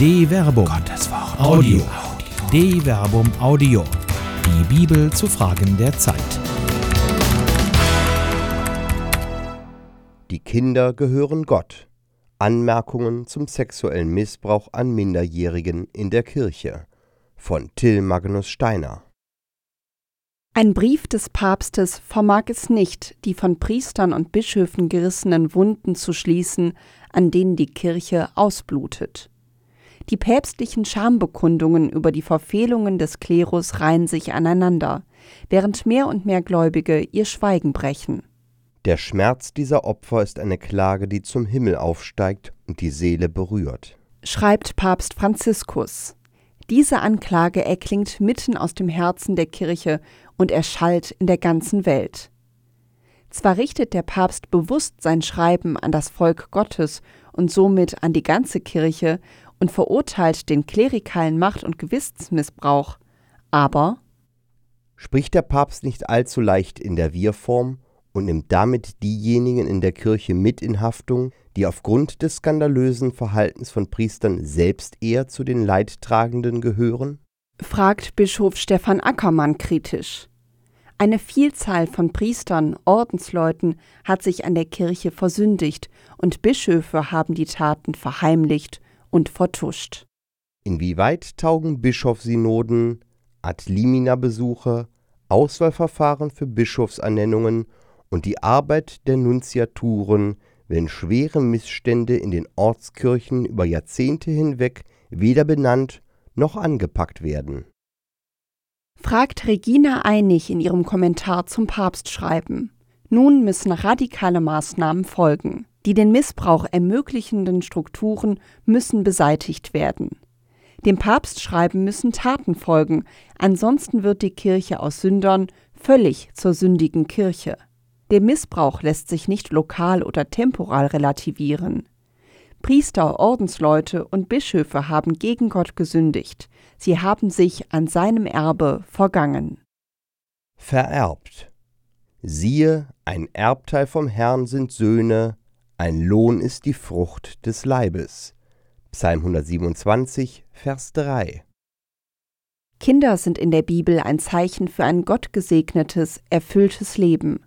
De Verbum. Gottes Wort. Audio. De Verbum Audio. Die Bibel zu Fragen der Zeit. Die Kinder gehören Gott. Anmerkungen zum sexuellen Missbrauch an Minderjährigen in der Kirche von Till Magnus Steiner. Ein Brief des Papstes vermag es nicht, die von Priestern und Bischöfen gerissenen Wunden zu schließen, an denen die Kirche ausblutet. Die päpstlichen Schambekundungen über die Verfehlungen des Klerus reihen sich aneinander, während mehr und mehr Gläubige ihr Schweigen brechen. Der Schmerz dieser Opfer ist eine Klage, die zum Himmel aufsteigt und die Seele berührt. Schreibt Papst Franziskus. Diese Anklage erklingt mitten aus dem Herzen der Kirche und erschallt in der ganzen Welt. Zwar richtet der Papst bewusst sein Schreiben an das Volk Gottes und somit an die ganze Kirche und verurteilt den klerikalen Macht- und Gewissensmissbrauch, aber spricht der Papst nicht allzu leicht in der Wir-Form und nimmt damit diejenigen in der Kirche mit in Haftung, die aufgrund des skandalösen Verhaltens von Priestern selbst eher zu den Leidtragenden gehören? fragt Bischof Stefan Ackermann kritisch. Eine Vielzahl von Priestern, Ordensleuten hat sich an der Kirche versündigt und Bischöfe haben die Taten verheimlicht und vertuscht. Inwieweit taugen Bischofssynoden, Ad limina Besuche, Auswahlverfahren für Bischofsernennungen und die Arbeit der Nunziaturen wenn schwere Missstände in den Ortskirchen über Jahrzehnte hinweg weder benannt noch angepackt werden. Fragt Regina Einig in ihrem Kommentar zum Papstschreiben. Nun müssen radikale Maßnahmen folgen. Die den Missbrauch ermöglichenden Strukturen müssen beseitigt werden. Dem Papstschreiben müssen Taten folgen, ansonsten wird die Kirche aus Sündern völlig zur sündigen Kirche. Der Missbrauch lässt sich nicht lokal oder temporal relativieren. Priester, Ordensleute und Bischöfe haben gegen Gott gesündigt. Sie haben sich an seinem Erbe vergangen. Vererbt. Siehe, ein Erbteil vom Herrn sind Söhne, ein Lohn ist die Frucht des Leibes. Psalm 127, Vers 3. Kinder sind in der Bibel ein Zeichen für ein gottgesegnetes, erfülltes Leben.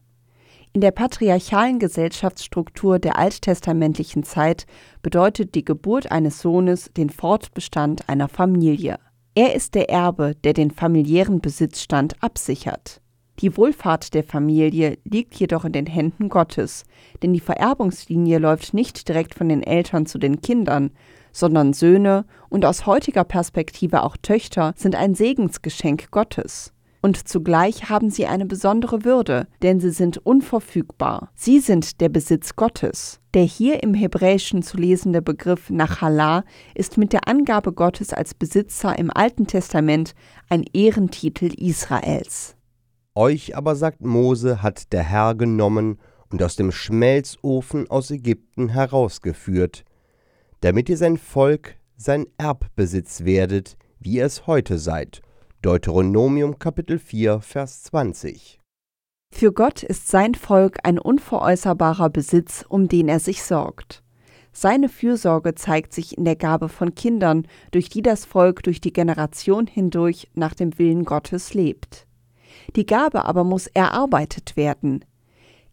In der patriarchalen Gesellschaftsstruktur der alttestamentlichen Zeit bedeutet die Geburt eines Sohnes den Fortbestand einer Familie. Er ist der Erbe, der den familiären Besitzstand absichert. Die Wohlfahrt der Familie liegt jedoch in den Händen Gottes, denn die Vererbungslinie läuft nicht direkt von den Eltern zu den Kindern, sondern Söhne und aus heutiger Perspektive auch Töchter sind ein Segensgeschenk Gottes und zugleich haben sie eine besondere Würde, denn sie sind unverfügbar. Sie sind der Besitz Gottes. Der hier im Hebräischen zu lesende Begriff Nachallah ist mit der Angabe Gottes als Besitzer im Alten Testament ein Ehrentitel Israels. Euch aber, sagt Mose, hat der Herr genommen und aus dem Schmelzofen aus Ägypten herausgeführt, damit ihr sein Volk, sein Erbbesitz werdet, wie ihr es heute seid, Deuteronomium Kapitel 4, Vers 20. Für Gott ist sein Volk ein unveräußerbarer Besitz, um den er sich sorgt. Seine Fürsorge zeigt sich in der Gabe von Kindern, durch die das Volk durch die Generation hindurch nach dem Willen Gottes lebt. Die Gabe aber muss erarbeitet werden.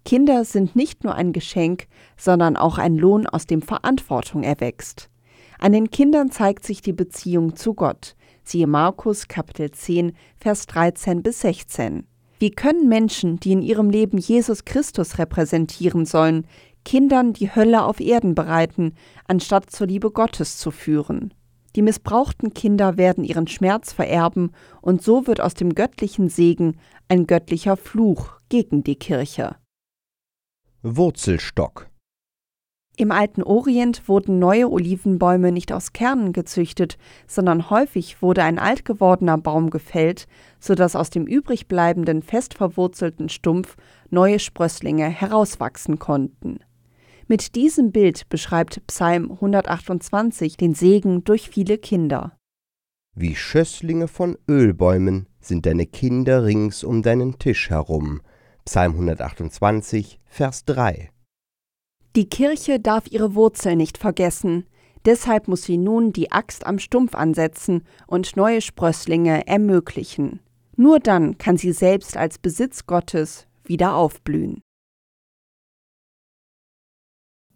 Kinder sind nicht nur ein Geschenk, sondern auch ein Lohn, aus dem Verantwortung erwächst. An den Kindern zeigt sich die Beziehung zu Gott, Siehe Markus Kapitel 10, Vers 13 bis 16. Wie können Menschen, die in ihrem Leben Jesus Christus repräsentieren sollen, Kindern die Hölle auf Erden bereiten, anstatt zur Liebe Gottes zu führen? Die missbrauchten Kinder werden ihren Schmerz vererben, und so wird aus dem göttlichen Segen ein göttlicher Fluch gegen die Kirche. Wurzelstock im alten Orient wurden neue Olivenbäume nicht aus Kernen gezüchtet, sondern häufig wurde ein alt gewordener Baum gefällt, so dass aus dem übrig bleibenden fest verwurzelten Stumpf neue Sprösslinge herauswachsen konnten. Mit diesem Bild beschreibt Psalm 128 den Segen durch viele Kinder. Wie Schösslinge von Ölbäumen sind deine Kinder rings um deinen Tisch herum. Psalm 128, Vers 3. Die Kirche darf ihre Wurzel nicht vergessen, Deshalb muss sie nun die Axt am Stumpf ansetzen und neue Sprösslinge ermöglichen. Nur dann kann sie selbst als Besitz Gottes wieder aufblühen.